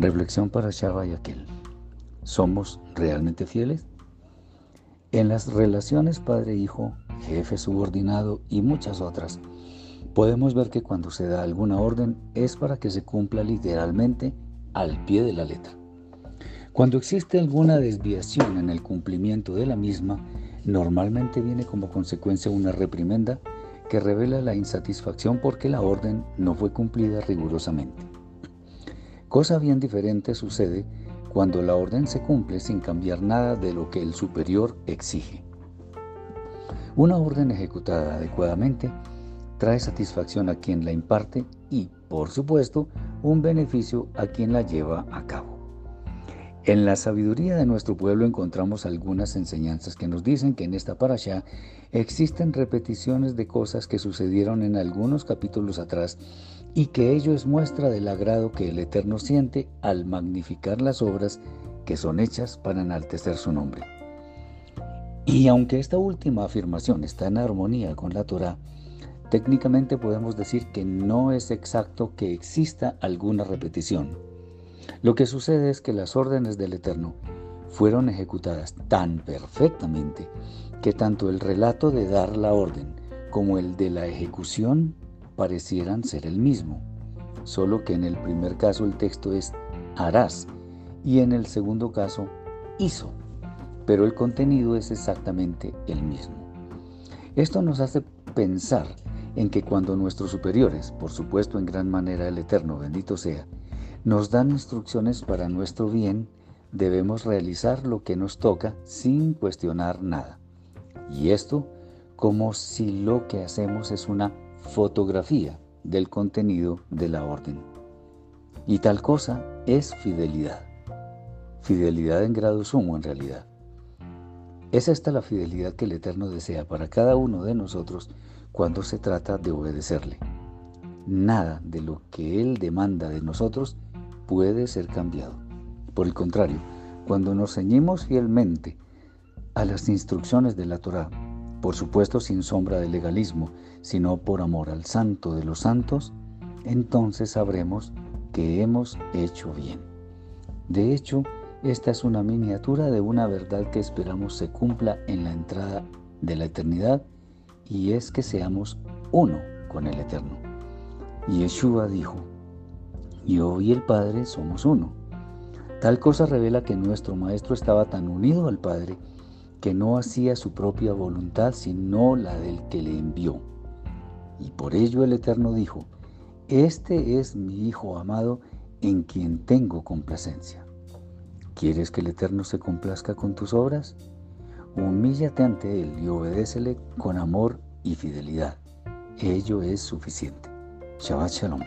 Reflexión para Shaba y aquel. ¿Somos realmente fieles? En las relaciones padre-hijo, jefe subordinado y muchas otras, podemos ver que cuando se da alguna orden es para que se cumpla literalmente al pie de la letra. Cuando existe alguna desviación en el cumplimiento de la misma, normalmente viene como consecuencia una reprimenda que revela la insatisfacción porque la orden no fue cumplida rigurosamente. Cosa bien diferente sucede cuando la orden se cumple sin cambiar nada de lo que el superior exige. Una orden ejecutada adecuadamente trae satisfacción a quien la imparte y, por supuesto, un beneficio a quien la lleva a cabo. En la sabiduría de nuestro pueblo encontramos algunas enseñanzas que nos dicen que en esta parasha existen repeticiones de cosas que sucedieron en algunos capítulos atrás y que ello es muestra del agrado que el Eterno siente al magnificar las obras que son hechas para enaltecer su nombre. Y aunque esta última afirmación está en armonía con la Torah, técnicamente podemos decir que no es exacto que exista alguna repetición. Lo que sucede es que las órdenes del Eterno fueron ejecutadas tan perfectamente que tanto el relato de dar la orden como el de la ejecución parecieran ser el mismo, solo que en el primer caso el texto es harás y en el segundo caso hizo, pero el contenido es exactamente el mismo. Esto nos hace pensar en que cuando nuestros superiores, por supuesto en gran manera el Eterno, bendito sea, nos dan instrucciones para nuestro bien, debemos realizar lo que nos toca sin cuestionar nada. Y esto como si lo que hacemos es una fotografía del contenido de la orden. Y tal cosa es fidelidad. Fidelidad en grado sumo en realidad. Es esta la fidelidad que el Eterno desea para cada uno de nosotros cuando se trata de obedecerle. Nada de lo que Él demanda de nosotros puede ser cambiado. Por el contrario, cuando nos ceñimos fielmente a las instrucciones de la Torah, por supuesto sin sombra de legalismo, sino por amor al santo de los santos, entonces sabremos que hemos hecho bien. De hecho, esta es una miniatura de una verdad que esperamos se cumpla en la entrada de la eternidad y es que seamos uno con el Eterno. Y Yeshua dijo, yo y el Padre somos uno. Tal cosa revela que nuestro Maestro estaba tan unido al Padre que no hacía su propia voluntad sino la del que le envió. Y por ello el Eterno dijo, Este es mi Hijo amado en quien tengo complacencia. ¿Quieres que el Eterno se complazca con tus obras? Humíllate ante Él y obedécele con amor y fidelidad. Ello es suficiente. 小孩吃了吗